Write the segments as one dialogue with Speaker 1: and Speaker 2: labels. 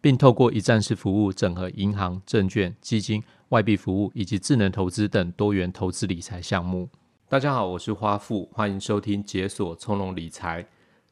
Speaker 1: 并透过一站式服务，整合银行、证券、基金、外币服务以及智能投资等多元投资理财项目。大家好，我是花富，欢迎收听解锁从容理财。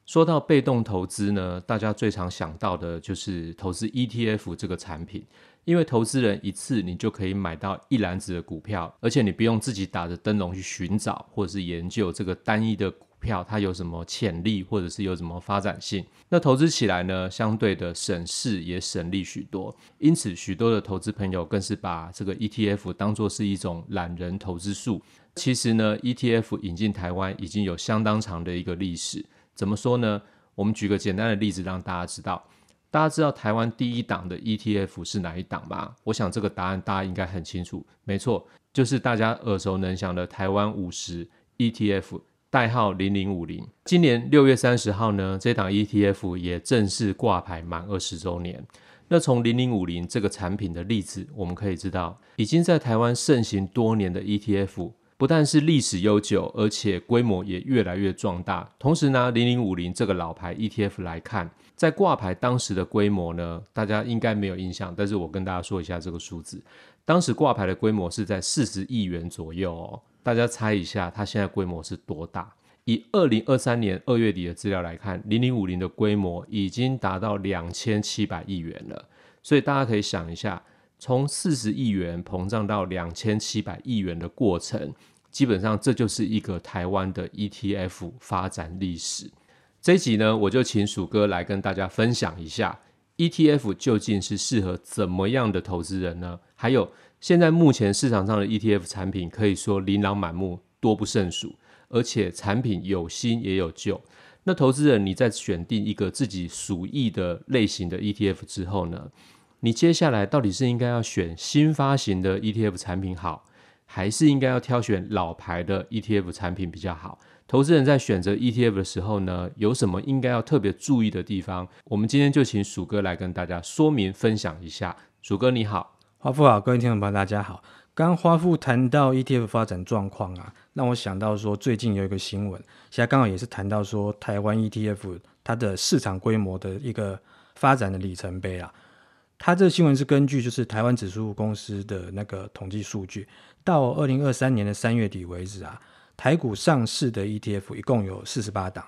Speaker 1: 说到被动投资呢，大家最常想到的就是投资 ETF 这个产品，因为投资人一次你就可以买到一篮子的股票，而且你不用自己打着灯笼去寻找或者是研究这个单一的。票它有什么潜力，或者是有什么发展性？那投资起来呢，相对的省事也省力许多。因此，许多的投资朋友更是把这个 ETF 当作是一种懒人投资术。其实呢，ETF 引进台湾已经有相当长的一个历史。怎么说呢？我们举个简单的例子让大家知道。大家知道台湾第一档的 ETF 是哪一档吗？我想这个答案大家应该很清楚。没错，就是大家耳熟能详的台湾五十 ETF。代号零零五零，今年六月三十号呢，这档 ETF 也正式挂牌满二十周年。那从零零五零这个产品的例子，我们可以知道，已经在台湾盛行多年的 ETF，不但是历史悠久，而且规模也越来越壮大。同时呢，零零五零这个老牌 ETF 来看，在挂牌当时的规模呢，大家应该没有印象，但是我跟大家说一下这个数字，当时挂牌的规模是在四十亿元左右哦。大家猜一下，它现在规模是多大？以二零二三年二月底的资料来看，零零五零的规模已经达到两千七百亿元了。所以大家可以想一下，从四十亿元膨胀到两千七百亿元的过程，基本上这就是一个台湾的 ETF 发展历史。这一集呢，我就请鼠哥来跟大家分享一下 ETF 究竟是适合怎么样的投资人呢？还有。现在目前市场上的 ETF 产品可以说琳琅满目，多不胜数，而且产品有新也有旧。那投资人你在选定一个自己属意的类型的 ETF 之后呢，你接下来到底是应该要选新发行的 ETF 产品好，还是应该要挑选老牌的 ETF 产品比较好？投资人在选择 ETF 的时候呢，有什么应该要特别注意的地方？我们今天就请鼠哥来跟大家说明分享一下。鼠哥你好。
Speaker 2: 花富好，各位听众朋友，大家好。刚刚花富谈到 ETF 发展状况啊，让我想到说，最近有一个新闻，现在刚好也是谈到说，台湾 ETF 它的市场规模的一个发展的里程碑啊。它这个新闻是根据就是台湾指数公司的那个统计数据，到二零二三年的三月底为止啊，台股上市的 ETF 一共有四十八档，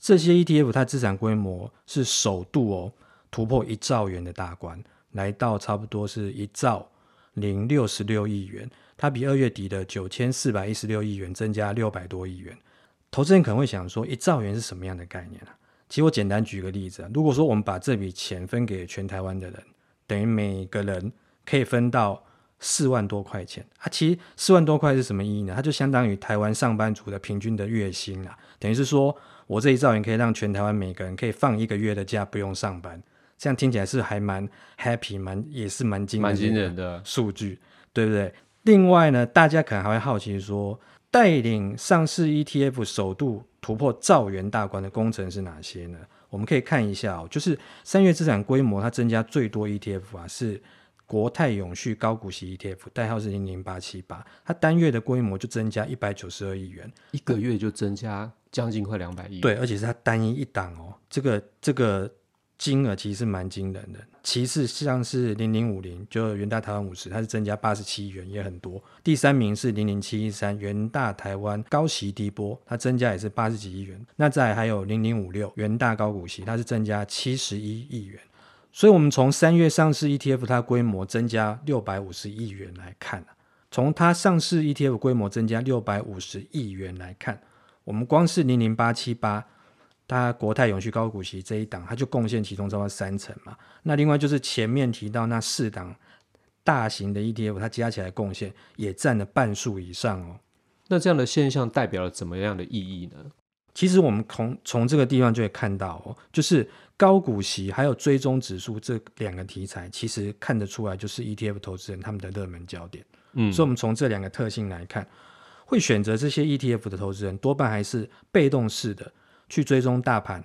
Speaker 2: 这些 ETF 它资产规模是首度哦突破一兆元的大关。来到差不多是一兆零六十六亿元，它比二月底的九千四百一十六亿元增加六百多亿元。投资人可能会想说，一兆元是什么样的概念啊？其实我简单举个例子，如果说我们把这笔钱分给全台湾的人，等于每个人可以分到四万多块钱啊。其实四万多块是什么意义呢？它就相当于台湾上班族的平均的月薪啊。等于是说我这一兆元可以让全台湾每个人可以放一个月的假，不用上班。这样听起来是还蛮 happy，蛮也是蛮惊人的数据，对不对？另外呢，大家可能还会好奇说，带领上市 ETF 首度突破兆元大关的工程是哪些呢？我们可以看一下哦，就是三月资产规模它增加最多 ETF 啊，是国泰永续高股息 ETF，代号是零零八七八，它单月的规模就增加一百九十二亿元，
Speaker 1: 一个月就增加将近快两百亿。
Speaker 2: 对，而且是它单一一档哦，这个这个。金额其实是蛮惊人的，其次像是零零五零，就元大台湾五十，它是增加八十七亿元，也很多。第三名是零零七一三，元大台湾高息低波，它增加也是八十几亿元。那再还有零零五六，元大高股息，它是增加七十一亿元。所以，我们从三月上市 ETF 它规模增加六百五十亿元来看，从它上市 ETF 规模增加六百五十亿元来看，我们光是零零八七八，它国泰永续高股息这一档，它就贡献其中超过三成嘛。那另外就是前面提到那四档大型的 ETF，它加起来贡献也占了半数以上哦。
Speaker 1: 那这样的现象代表了怎么样的意义呢？
Speaker 2: 其实我们从从这个地方就会看到哦，就是高股息还有追踪指数这两个题材，其实看得出来就是 ETF 投资人他们的热门焦点。嗯，所以我们从这两个特性来看，会选择这些 ETF 的投资人，多半还是被动式的去追踪大盘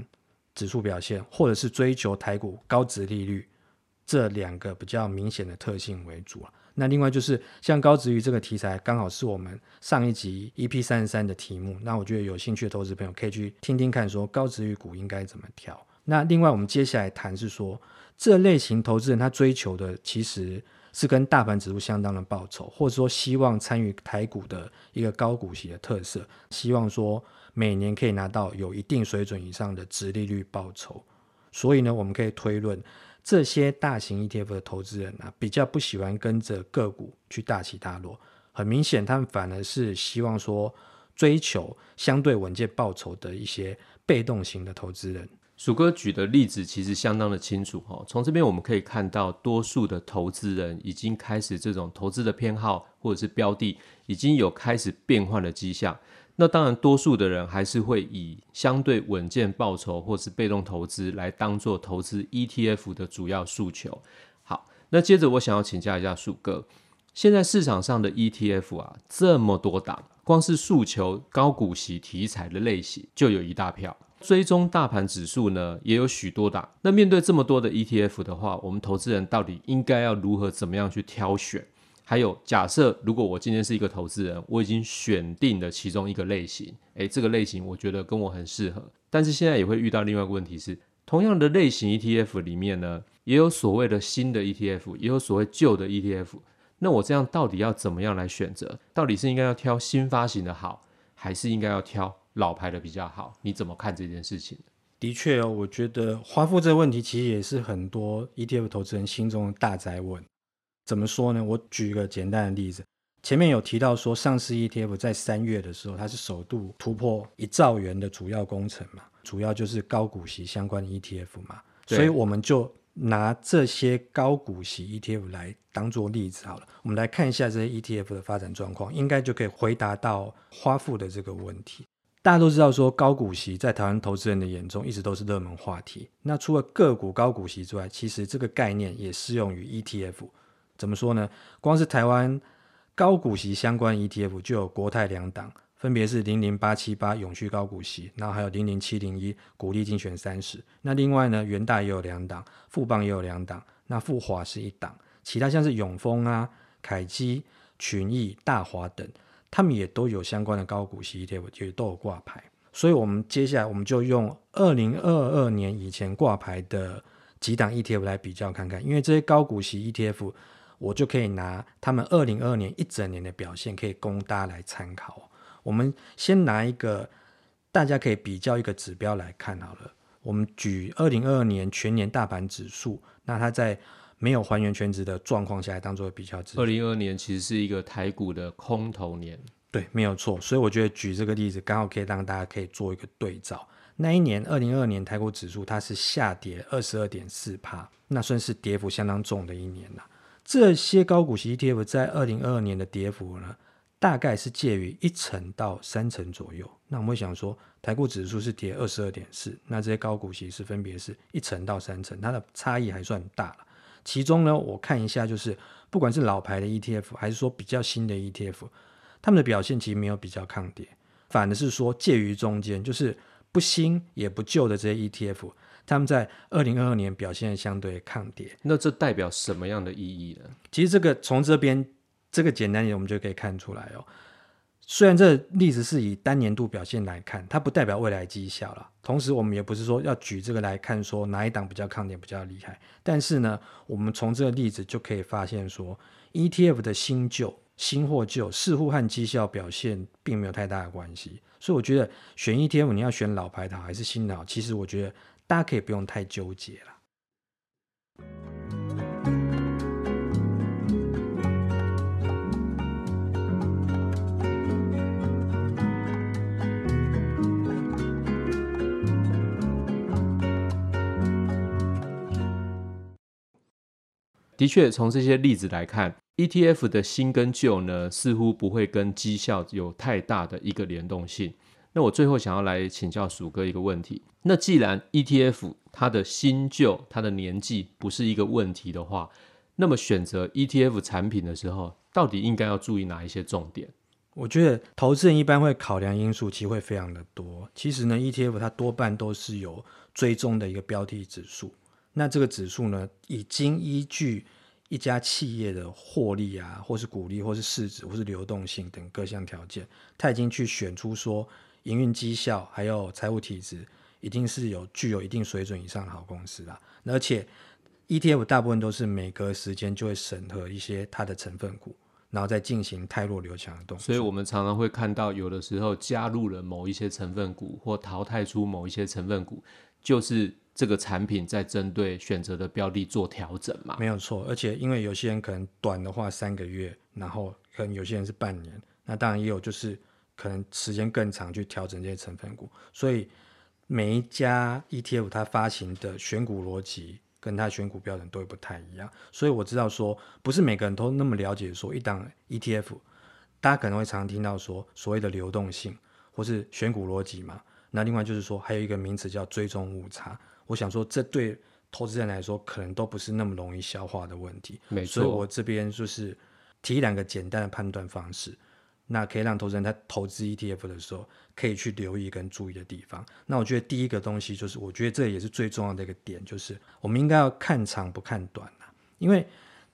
Speaker 2: 指数表现，或者是追求台股高值利率这两个比较明显的特性为主啊。那另外就是像高值率这个题材，刚好是我们上一集 EP 三十三的题目。那我觉得有兴趣的投资朋友可以去听听看，说高值率股应该怎么挑。那另外我们接下来谈是说，这类型投资人他追求的其实。是跟大盘指数相当的报酬，或者说希望参与台股的一个高股息的特色，希望说每年可以拿到有一定水准以上的殖利率报酬。所以呢，我们可以推论，这些大型 ETF 的投资人啊，比较不喜欢跟着个股去大起大落，很明显，他们反而是希望说追求相对稳健报酬的一些被动型的投资人。
Speaker 1: 鼠哥举的例子其实相当的清楚哈，从这边我们可以看到，多数的投资人已经开始这种投资的偏好或者是标的已经有开始变换的迹象。那当然，多数的人还是会以相对稳健报酬或是被动投资来当做投资 ETF 的主要诉求。好，那接着我想要请教一下树哥，现在市场上的 ETF 啊这么多档，光是诉求高股息题材的类型就有一大票。追踪大盘指数呢，也有许多档。那面对这么多的 ETF 的话，我们投资人到底应该要如何怎么样去挑选？还有，假设如果我今天是一个投资人，我已经选定了其中一个类型，诶，这个类型我觉得跟我很适合。但是现在也会遇到另外一个问题是，同样的类型 ETF 里面呢，也有所谓的新的 ETF，也有所谓旧的 ETF。那我这样到底要怎么样来选择？到底是应该要挑新发行的好，还是应该要挑？老牌的比较好，你怎么看这件事情？
Speaker 2: 的确哦，我觉得华富这个问题其实也是很多 ETF 投资人心中的大灾问。怎么说呢？我举一个简单的例子，前面有提到说，上市 ETF 在三月的时候，它是首度突破一兆元的主要工程嘛，主要就是高股息相关的 ETF 嘛，所以我们就拿这些高股息 ETF 来当做例子好了，我们来看一下这些 ETF 的发展状况，应该就可以回答到花富的这个问题。大家都知道，说高股息在台湾投资人的眼中一直都是热门话题。那除了个股高股息之外，其实这个概念也适用于 ETF。怎么说呢？光是台湾高股息相关 ETF 就有国泰两档，分别是零零八七八永续高股息，然后还有零零七零一股利精选三十。那另外呢，元大也有两档，富邦也有两档，那富华是一档，其他像是永丰啊、凯基、群益、大华等。他们也都有相关的高股息 ETF，也都有挂牌，所以，我们接下来我们就用二零二二年以前挂牌的几档 ETF 来比较看看，因为这些高股息 ETF，我就可以拿他们二零二二年一整年的表现，可以供大家来参考。我们先拿一个大家可以比较一个指标来看好了，我们举二零二二年全年大盘指数，那它在。没有还原全值的状况下来当做比较值。
Speaker 1: 二零二二年其实是一个台股的空头年，
Speaker 2: 对，没有错。所以我觉得举这个例子刚好可以让大家可以做一个对照。那一年二零二二年台股指数它是下跌二十二点四趴，那算是跌幅相当重的一年了。这些高股息 ETF 在二零二二年的跌幅呢，大概是介于一成到三成左右。那我们会想说，台股指数是跌二十二点四，那这些高股息是分别是一成到三成，它的差异还算大。其中呢，我看一下，就是不管是老牌的 ETF，还是说比较新的 ETF，他们的表现其实没有比较抗跌，反而是说介于中间，就是不新也不旧的这些 ETF，他们在二零二二年表现相对抗跌。
Speaker 1: 那这代表什么样的意义呢？
Speaker 2: 其实这个从这边这个简单点，我们就可以看出来哦。虽然这例子是以单年度表现来看，它不代表未来绩效了。同时，我们也不是说要举这个来看，说哪一档比较抗跌比较厉害。但是呢，我们从这个例子就可以发现说，ETF 的新旧、新或旧，似乎和绩效表现并没有太大的关系。所以，我觉得选 ETF 你要选老牌的好还是新的好，其实我觉得大家可以不用太纠结了
Speaker 1: 的确从这些例子来看 etf 的新跟旧呢似乎不会跟绩效有太大的一个联动性。那我最后想要来请教鼠哥一个问题：那既然 ETF 它的新旧、它的年纪不是一个问题的话，那么选择 ETF 产品的时候，到底应该要注意哪一些重点？
Speaker 2: 我觉得投资人一般会考量因素，其实会非常的多。其实呢，ETF 它多半都是有追踪的一个标的指数。那这个指数呢，已经依据一家企业的获利啊，或是股利，或是市值，或是流动性等各项条件，它已经去选出说营运绩效还有财务体质，一定是有具有一定水准以上的好公司啦。而且 ETF 大部分都是每隔时间就会审核一些它的成分股，然后再进行汰弱留强的动作。
Speaker 1: 所以我们常常会看到，有的时候加入了某一些成分股，或淘汰出某一些成分股，就是。这个产品在针对选择的标的做调整嘛？
Speaker 2: 没有错，而且因为有些人可能短的话三个月，然后可能有些人是半年，那当然也有就是可能时间更长去调整这些成分股，所以每一家 ETF 它发行的选股逻辑跟它选股标准都会不太一样，所以我知道说不是每个人都那么了解说一档 ETF，大家可能会常听到说所谓的流动性或是选股逻辑嘛，那另外就是说还有一个名词叫追踪误差。我想说，这对投资人来说可能都不是那么容易消化的问题。
Speaker 1: 没错，
Speaker 2: 所以我这边就是提两个简单的判断方式，那可以让投资人在投资 ETF 的时候可以去留意跟注意的地方。那我觉得第一个东西就是，我觉得这也是最重要的一个点，就是我们应该要看长不看短啊。因为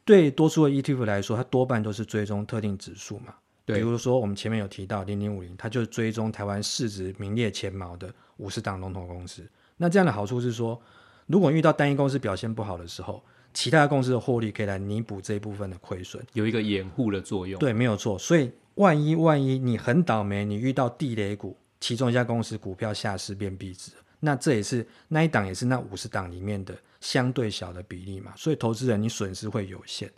Speaker 2: 对多数的 ETF 来说，它多半都是追踪特定指数嘛。对。比如说我们前面有提到零零五零，它就是追踪台湾市值名列前茅的五十档龙头公司。那这样的好处是说，如果遇到单一公司表现不好的时候，其他公司的获利可以来弥补这一部分的亏损，
Speaker 1: 有一个掩护的作用。
Speaker 2: 对，没有错。所以万一万一你很倒霉，你遇到地雷股，其中一家公司股票下市变币值，那这也是那一档也是那五十档里面的相对小的比例嘛。所以投资人你损失会有限。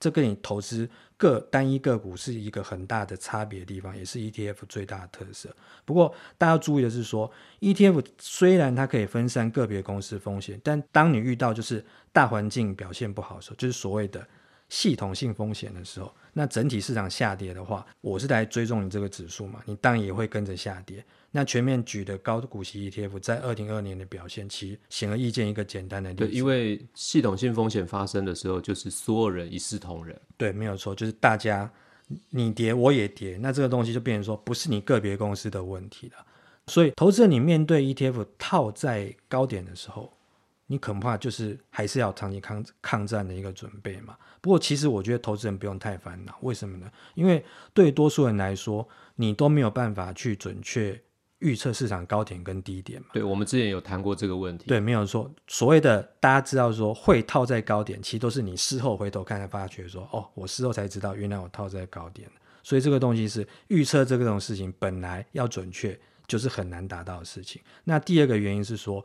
Speaker 2: 这跟你投资个单一个股是一个很大的差别的地方，也是 ETF 最大的特色。不过，大家要注意的是说，ETF 虽然它可以分散个别公司风险，但当你遇到就是大环境表现不好的时候，就是所谓的系统性风险的时候，那整体市场下跌的话，我是来追踪你这个指数嘛，你当然也会跟着下跌。那全面举的高股息 ETF 在二零二二年的表现，其实显而易见一个简单的例子。
Speaker 1: 对，因为系统性风险发生的时候，就是所有人一视同仁。
Speaker 2: 对，没有错，就是大家你跌我也跌，那这个东西就变成说不是你个别公司的问题了。所以，投资人你面对 ETF 套在高点的时候，你恐怕就是还是要长期抗抗战的一个准备嘛。不过，其实我觉得投资人不用太烦恼，为什么呢？因为对多数人来说，你都没有办法去准确。预测市场高点跟低点嘛？
Speaker 1: 对，我们之前有谈过这个问题。
Speaker 2: 对，没有错。所谓的大家知道说会套在高点，其实都是你事后回头看才发觉说，哦，我事后才知道原来我套在高点。所以这个东西是预测这个种事情本来要准确，就是很难达到的事情。那第二个原因是说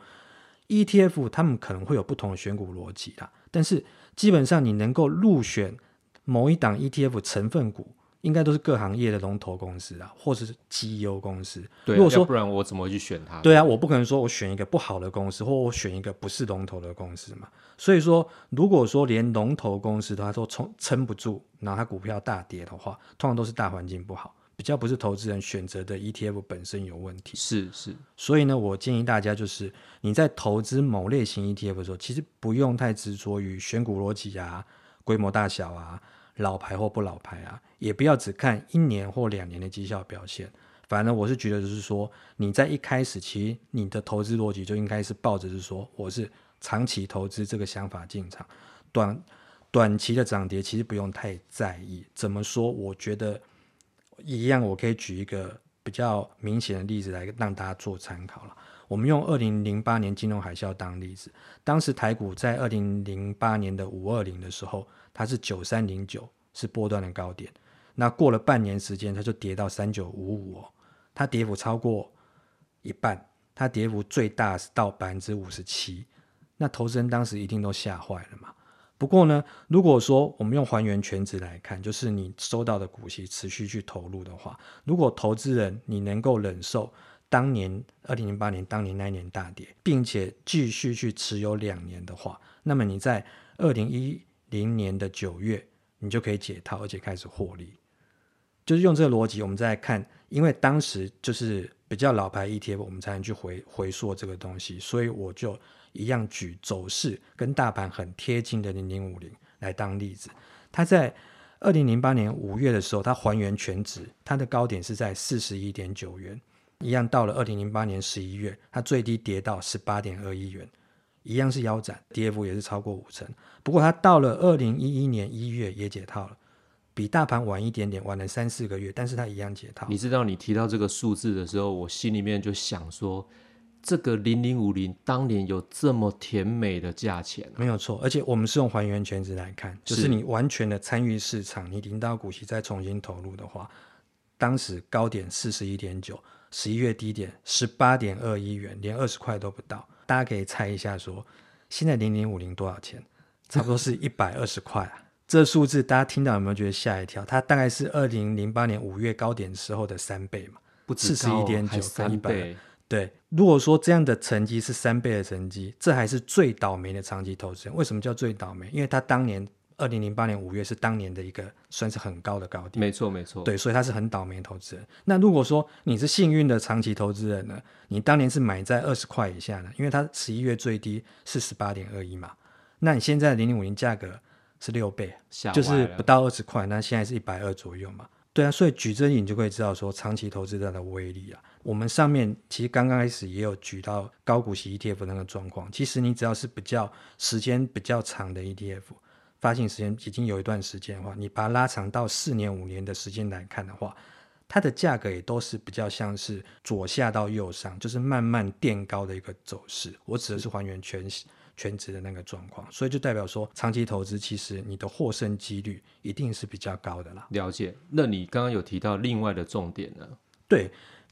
Speaker 2: ，ETF 他们可能会有不同的选股逻辑啦，但是基本上你能够入选某一档 ETF 成分股。应该都是各行业的龙头公司啊，或者是绩优公司。
Speaker 1: 对，如果说不然我怎么会去选它？
Speaker 2: 对啊，我不可能说我选一个不好的公司，或我选一个不是龙头的公司嘛。所以说，如果说连龙头公司它都撑撑不住，然后它股票大跌的话，通常都是大环境不好，比较不是投资人选择的 ETF 本身有问题。
Speaker 1: 是是。
Speaker 2: 所以呢，我建议大家就是你在投资某类型 ETF 的时候，其实不用太执着于选股逻辑啊、规模大小啊。老牌或不老牌啊，也不要只看一年或两年的绩效表现。反正我是觉得，就是说你在一开始，其实你的投资逻辑就应该是抱着是说，我是长期投资这个想法进场，短短期的涨跌其实不用太在意。怎么说？我觉得一样，我可以举一个比较明显的例子来让大家做参考了。我们用二零零八年金融海啸当例子，当时台股在二零零八年的五二零的时候。它是九三零九，是波段的高点。那过了半年时间，它就跌到三九五五哦，它跌幅超过一半，它跌幅最大是到百分之五十七。那投资人当时一定都吓坏了嘛。不过呢，如果说我们用还原全值来看，就是你收到的股息持续去投入的话，如果投资人你能够忍受当年二零零八年当年那一年大跌，并且继续去持有两年的话，那么你在二零一零年的九月，你就可以解套，而且开始获利。就是用这个逻辑，我们再来看，因为当时就是比较老牌 ETF，我们才能去回回溯这个东西，所以我就一样举走势跟大盘很贴近的零零五零来当例子。它在二零零八年五月的时候，它还原全值，它的高点是在四十一点九元，一样到了二零零八年十一月，它最低跌到十八点二一元，一样是腰斩，跌幅也是超过五成。不过它到了二零一一年一月也解套了。比大盘晚一点点，晚了三四个月，但是它一样解套。
Speaker 1: 你知道，你提到这个数字的时候，我心里面就想说，这个零零五零当年有这么甜美的价钱？
Speaker 2: 没有错，而且我们是用还原权值来看，就是你完全的参与市场，你领到股息再重新投入的话，当时高点四十一点九，十一月低点十八点二一元，连二十块都不到。大家可以猜一下说，说现在零零五零多少钱？差不多是一百二十块啊。这数字大家听到有没有觉得吓一跳？它大概是二零零八年五月高点时候的三倍嘛，不四十一点九跟一百。对，如果说这样的成绩是三倍的成绩，这还是最倒霉的长期投资人。为什么叫最倒霉？因为他当年二零零八年五月是当年的一个算是很高的高点。
Speaker 1: 没错，没错。
Speaker 2: 对，所以他是很倒霉的投资人。那如果说你是幸运的长期投资人呢？你当年是买在二十块以下呢？因为它十一月最低是十八点二一嘛。那你现在零零五零价格？是六倍，就是不到二十块，那现在是一百二左右嘛？对啊，所以举这例你就可以知道说长期投资它的威力啊。我们上面其实刚刚开始也有举到高股息 ETF 那个状况，其实你只要是比较时间比较长的 ETF，发行时间已经有一段时间的话，你把它拉长到四年五年的时间来看的话，它的价格也都是比较像是左下到右上，就是慢慢垫高的一个走势。我指的是还原全全值的那个状况，所以就代表说，长期投资其实你的获胜几率一定是比较高的啦。
Speaker 1: 了解。那你刚刚有提到另外的重点呢？
Speaker 2: 对，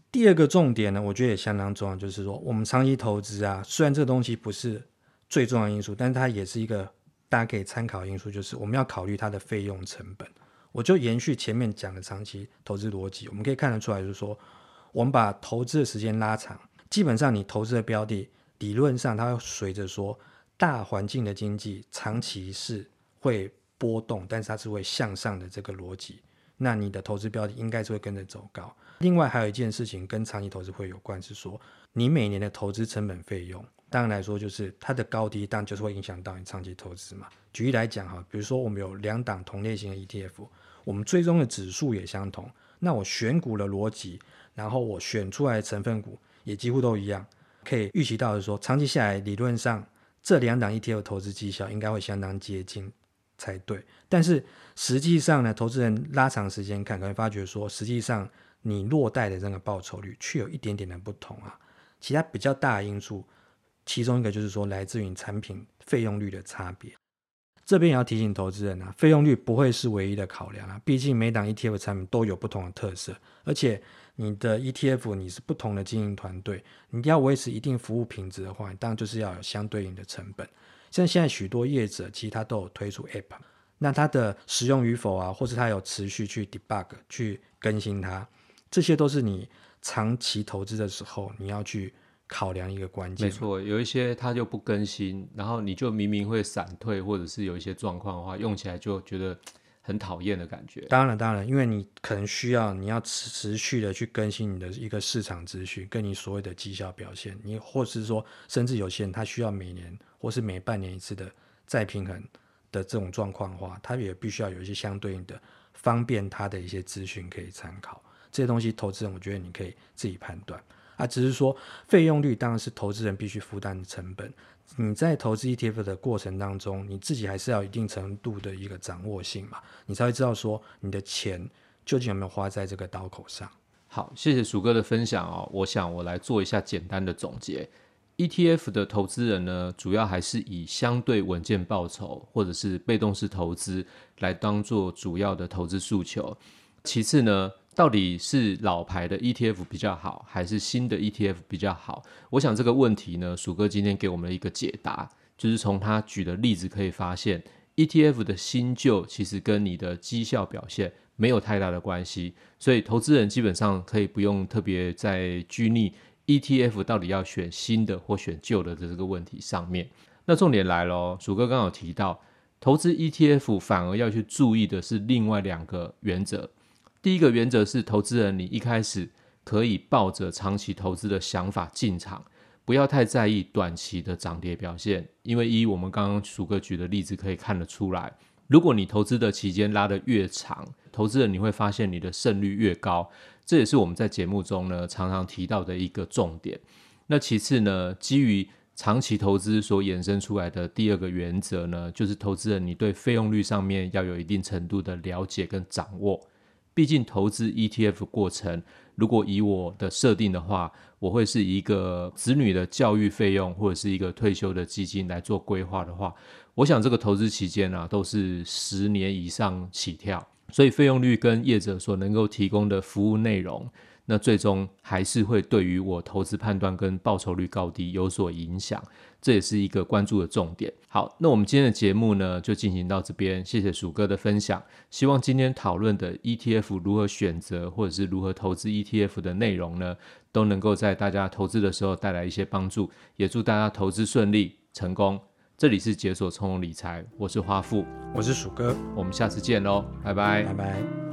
Speaker 2: 第二个重点呢，我觉得也相当重要，就是说，我们长期投资啊，虽然这个东西不是最重要的因素，但是它也是一个大家可以参考因素，就是我们要考虑它的费用成本。我就延续前面讲的长期投资逻辑，我们可以看得出来，就是说，我们把投资的时间拉长，基本上你投资的标的，理论上它会随着说。大环境的经济长期是会波动，但是它是会向上的这个逻辑，那你的投资标的应该是会跟着走高。另外还有一件事情跟长期投资会有关，是说你每年的投资成本费用，当然来说就是它的高低，当然就是会影响到你长期投资嘛。举例来讲哈，比如说我们有两档同类型的 ETF，我们最终的指数也相同，那我选股的逻辑，然后我选出来的成分股也几乎都一样，可以预期到的是说，长期下来理论上。这两档 ETF 投资绩效应该会相当接近才对，但是实际上呢，投资人拉长时间看，可能发觉说，实际上你落袋的这个报酬率却有一点点的不同啊。其他比较大的因素，其中一个就是说，来自于产品费用率的差别。这边也要提醒投资人啊，费用率不会是唯一的考量啊，毕竟每档 ETF 产品都有不同的特色，而且。你的 ETF 你是不同的经营团队，你要维持一定服务品质的话，当然就是要有相对应的成本。像现在许多业者其实他都有推出 App，那它的使用与否啊，或是它有持续去 debug 去更新它，这些都是你长期投资的时候你要去考量一个关键。
Speaker 1: 没错，有一些它就不更新，然后你就明明会闪退，或者是有一些状况的话，用起来就觉得。很讨厌的感觉。
Speaker 2: 当然，当然，因为你可能需要，你要持续的去更新你的一个市场资讯，跟你所谓的绩效表现。你或是说，甚至有些人他需要每年或是每半年一次的再平衡的这种状况的话，他也必须要有一些相对应的方便他的一些资讯可以参考。这些东西，投资人我觉得你可以自己判断。啊，只是说费用率当然是投资人必须负担的成本。你在投资 ETF 的过程当中，你自己还是要一定程度的一个掌握性嘛，你才会知道说你的钱究竟有没有花在这个刀口上。
Speaker 1: 好，谢谢鼠哥的分享哦。我想我来做一下简单的总结。ETF 的投资人呢，主要还是以相对稳健报酬或者是被动式投资来当做主要的投资诉求。其次呢，到底是老牌的 ETF 比较好，还是新的 ETF 比较好？我想这个问题呢，鼠哥今天给我们了一个解答，就是从他举的例子可以发现，ETF 的新旧其实跟你的绩效表现没有太大的关系，所以投资人基本上可以不用特别在拘泥 ETF 到底要选新的或选旧的的这个问题上面。那重点来了鼠，哥刚好提到投资 ETF 反而要去注意的是另外两个原则。第一个原则是，投资人你一开始可以抱着长期投资的想法进场，不要太在意短期的涨跌表现，因为一我们刚刚薯哥举的例子可以看得出来，如果你投资的期间拉得越长，投资人你会发现你的胜率越高，这也是我们在节目中呢常常提到的一个重点。那其次呢，基于长期投资所衍生出来的第二个原则呢，就是投资人你对费用率上面要有一定程度的了解跟掌握。毕竟投资 ETF 过程，如果以我的设定的话，我会是一个子女的教育费用或者是一个退休的基金来做规划的话，我想这个投资期间啊，都是十年以上起跳，所以费用率跟业者所能够提供的服务内容。那最终还是会对于我投资判断跟报酬率高低有所影响，这也是一个关注的重点。好，那我们今天的节目呢，就进行到这边，谢谢鼠哥的分享。希望今天讨论的 ETF 如何选择或者是如何投资 ETF 的内容呢，都能够在大家投资的时候带来一些帮助，也祝大家投资顺利成功。这里是解锁从容理财，我是花富，
Speaker 2: 我是鼠哥，
Speaker 1: 我们下次见喽，拜拜，
Speaker 2: 拜拜。